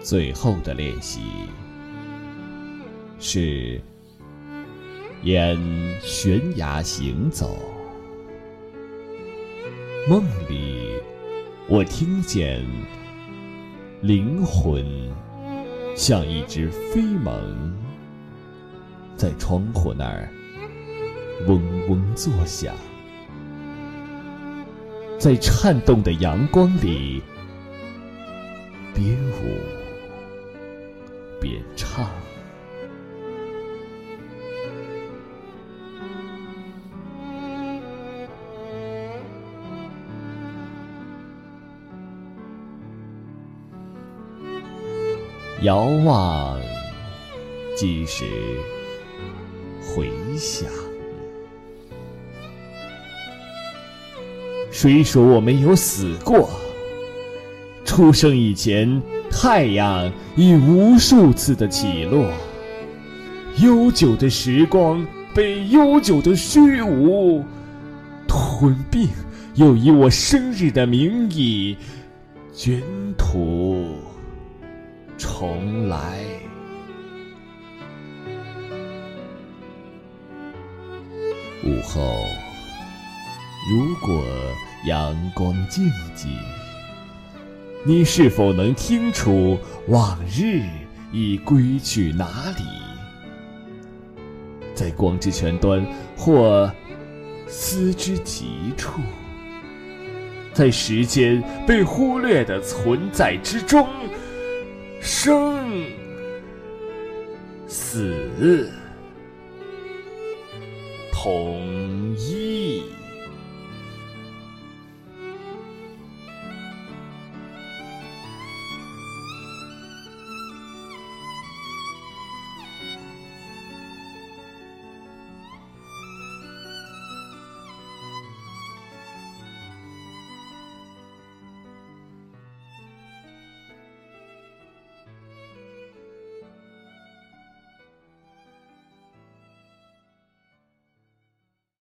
最后的练习是沿悬崖行走。梦里，我听见灵魂像一只飞猛，在窗户那儿嗡嗡作响，在颤动的阳光里边舞边唱。遥望，即是回响。谁说我没有死过？出生以前，太阳已无数次的起落。悠久的时光被悠久的虚无吞并，又以我生日的名义卷土。重来。午后，如果阳光静寂，你是否能听出往日已归去哪里？在光之前端或思之极处，在时间被忽略的存在之中。生死同。